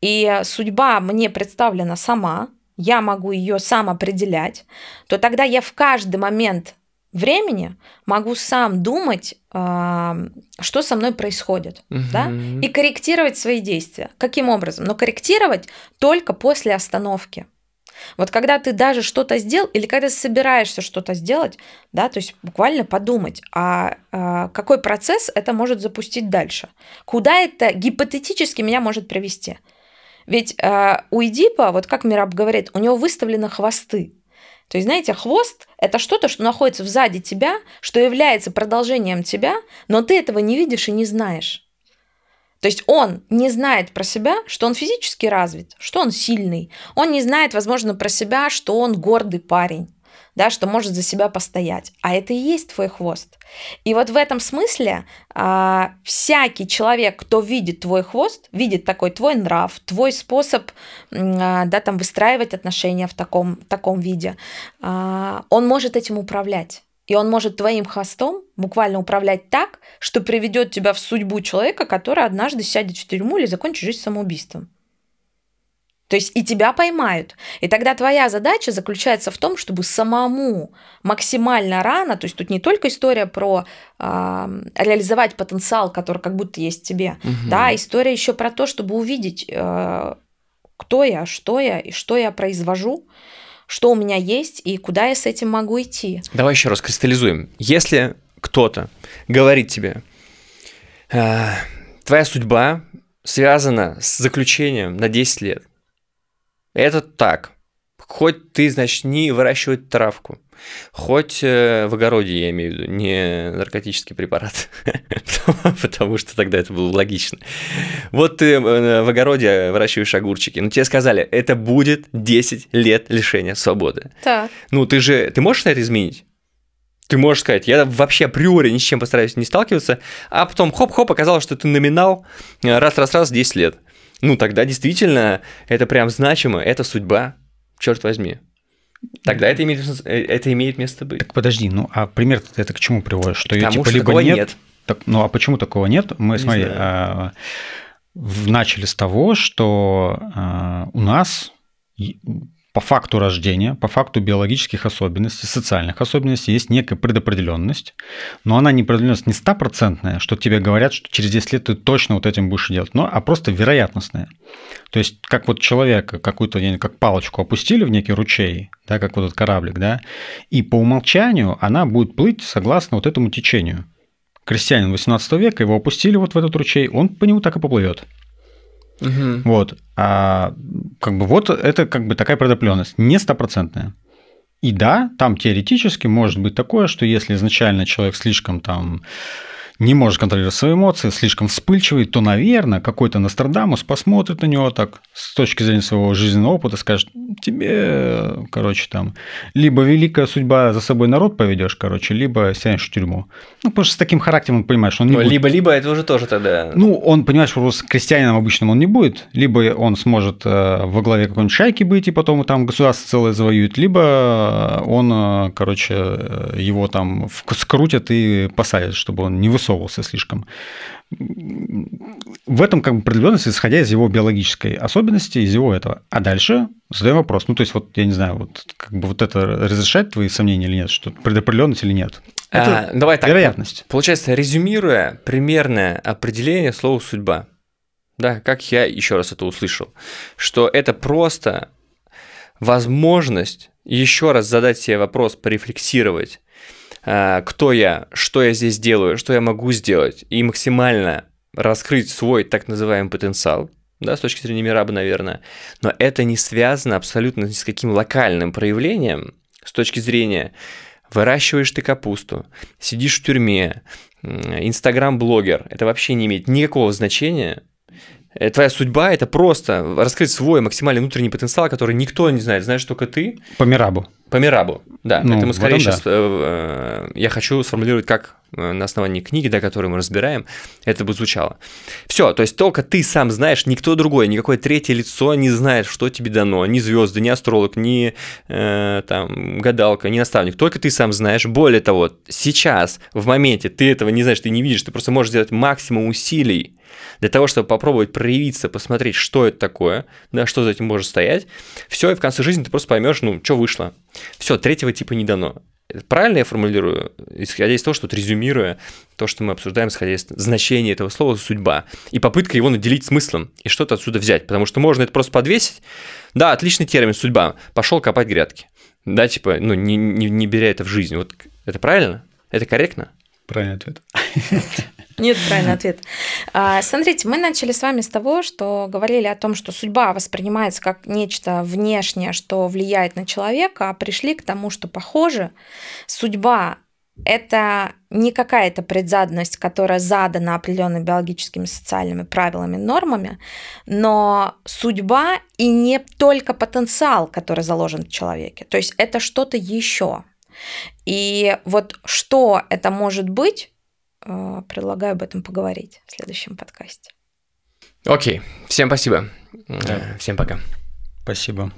и судьба мне представлена сама, я могу ее сам определять, то тогда я в каждый момент времени могу сам думать, а, что со мной происходит, да, Мгм. и корректировать свои действия. Каким образом? Но корректировать только после остановки. Вот когда ты даже что-то сделал, или когда собираешься что-то сделать, да, то есть буквально подумать, а, а какой процесс это может запустить дальше? Куда это гипотетически меня может привести? Ведь а, у Эдипа, вот как Мираб говорит, у него выставлены хвосты. То есть, знаете, хвост – это что-то, что находится сзади тебя, что является продолжением тебя, но ты этого не видишь и не знаешь. То есть он не знает про себя, что он физически развит, что он сильный. Он не знает, возможно, про себя, что он гордый парень, да, что может за себя постоять. А это и есть твой хвост. И вот в этом смысле а, всякий человек, кто видит твой хвост, видит такой твой нрав, твой способ а, да, там, выстраивать отношения в таком, таком виде, а, он может этим управлять. И он может твоим хвостом буквально управлять так, что приведет тебя в судьбу человека, который однажды сядет в тюрьму или закончит жизнь самоубийством. То есть и тебя поймают. И тогда твоя задача заключается в том, чтобы самому максимально рано, то есть тут не только история про э, реализовать потенциал, который как будто есть тебе, Мгм. да, история еще про то, чтобы увидеть, э, кто я, что я и что я произвожу, что у меня есть и куда я с этим могу идти. Давай еще раз кристаллизуем. Если кто-то говорит тебе, «А, твоя судьба связана с заключением на 10 лет, это так. Хоть ты, значит, не выращивать травку, хоть э, в огороде, я имею в виду, не наркотический препарат, потому что тогда это было логично. Вот ты э, в огороде выращиваешь огурчики, но тебе сказали, это будет 10 лет лишения свободы. Так. Ну, ты же, ты можешь на это изменить? Ты можешь сказать, я вообще априори ни с чем постараюсь не сталкиваться, а потом хоп-хоп, оказалось, что ты номинал э, раз-раз-раз 10 лет. Ну, тогда действительно это прям значимо, это судьба, черт возьми. Тогда это имеет, э, это имеет место быть. Так подожди, ну а пример это к чему приводишь? Что ее Потому типа что либо нет, нет. Так, ну а почему такого нет? Мы, Не смотри, а, начали с того, что а, у нас по факту рождения, по факту биологических особенностей, социальных особенностей есть некая предопределенность, но она не определенность не стопроцентная, что тебе говорят, что через 10 лет ты точно вот этим будешь делать, но, а просто вероятностная. То есть, как вот человека какую-то, как палочку опустили в некий ручей, да, как вот этот кораблик, да, и по умолчанию она будет плыть согласно вот этому течению. Крестьянин 18 века, его опустили вот в этот ручей, он по нему так и поплывет. Мгм. Вот. А как бы вот это как бы такая предопределенность, не стопроцентная. И да, там теоретически может быть такое, что если изначально человек слишком там не может контролировать свои эмоции, слишком вспыльчивый, то, наверное, какой-то Нострадамус посмотрит на него так с точки зрения своего жизненного опыта, скажет, тебе, короче, там, либо великая судьба за собой народ поведешь, короче, либо сядешь в тюрьму. Ну, потому что с таким характером он понимает, что он не Ну, будет либо-либо это уже тоже тогда... ну, он, понимаешь, просто крестьянином обычным он не будет. Либо он сможет э, во главе какой-нибудь шайки быть, и потом там государство целое завоюет, либо он, э, короче, э, его там скрутят и посадят, чтобы он не высовывался слишком. В этом как бы определенность, исходя из его биологической особенности, из его этого. А дальше задаем вопрос. Ну, то есть, вот, я не знаю, вот как бы вот это разрешает твои сомнения или нет, что предопределенность или нет? Это А, давай так. вероятность. Получается, резюмируя примерное определение слова «судьба», да, как я еще раз это услышал, что это просто возможность еще раз задать себе вопрос, порефлексировать, а, кто я, что я здесь делаю, что я могу сделать, и максимально раскрыть свой так называемый потенциал, да, с точки зрения Мираба, наверное, но это не связано абсолютно ни с каким локальным проявлением с точки зрения выращиваешь ты капусту, сидишь в тюрьме, инстаграм-блогер, это вообще не имеет никакого значения. Э, Твоя судьба – это просто раскрыть свой максимальный внутренний потенциал, который никто не знает, знаешь только ты, По Мирабу. по Мирабу, да. Ну, Поэтому скорее этом да. сейчас э, я хочу сформулировать, как э, на основании книги, да, которую мы разбираем, это бы звучало. Все, то есть только ты сам знаешь, никто другой, никакое третье лицо не знает, что тебе дано, ни звезды, ни астролог, ни э, там гадалка, ни наставник. Только ты сам знаешь. Более того, сейчас, в моменте, ты этого не знаешь, ты не видишь, ты просто можешь сделать максимум усилий для того, чтобы попробовать проявиться, посмотреть, что это такое, да, что за этим может стоять. Все, и в конце жизни ты просто поймешь, ну, что вышло. Все, третьего типа не дано. Правильно я формулирую, исходя из того, что вот резюмируя то, что мы обсуждаем, исходя из значения этого слова «судьба», и попытка его наделить смыслом и что-то отсюда взять, потому что можно это просто подвесить. Да, отличный термин «судьба», пошел копать грядки. Да, типа, ну, не, не, не беря это в жизнь. Вот это правильно? Это корректно? Правильный ответ. Нет, правильный ответ. А, Смотрите, мы начали с вами с того, что говорили о том, что судьба воспринимается как нечто внешнее, что влияет на человека, а пришли к тому, что, похоже, судьба это не какая-то предзаданность, которая задана определенными биологическими, социальными правилами, нормами, но судьба и не только потенциал, который заложен в человеке. То есть это что-то еще. И вот что это может быть, предлагаю об этом поговорить в следующем подкасте. Окей, всем спасибо. Да. Всем пока. Спасибо.